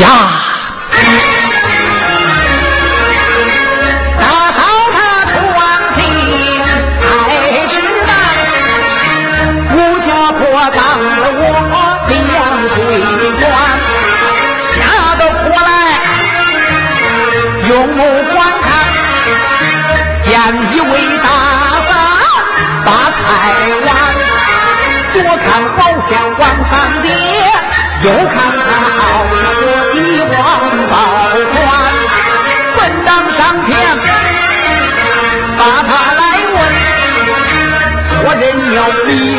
呀。大嫂她闯进太师庵武家坡葬了我梁桂元下得过来用目观看见一位大嫂把菜碗左看好像王三爹右看鸟飞。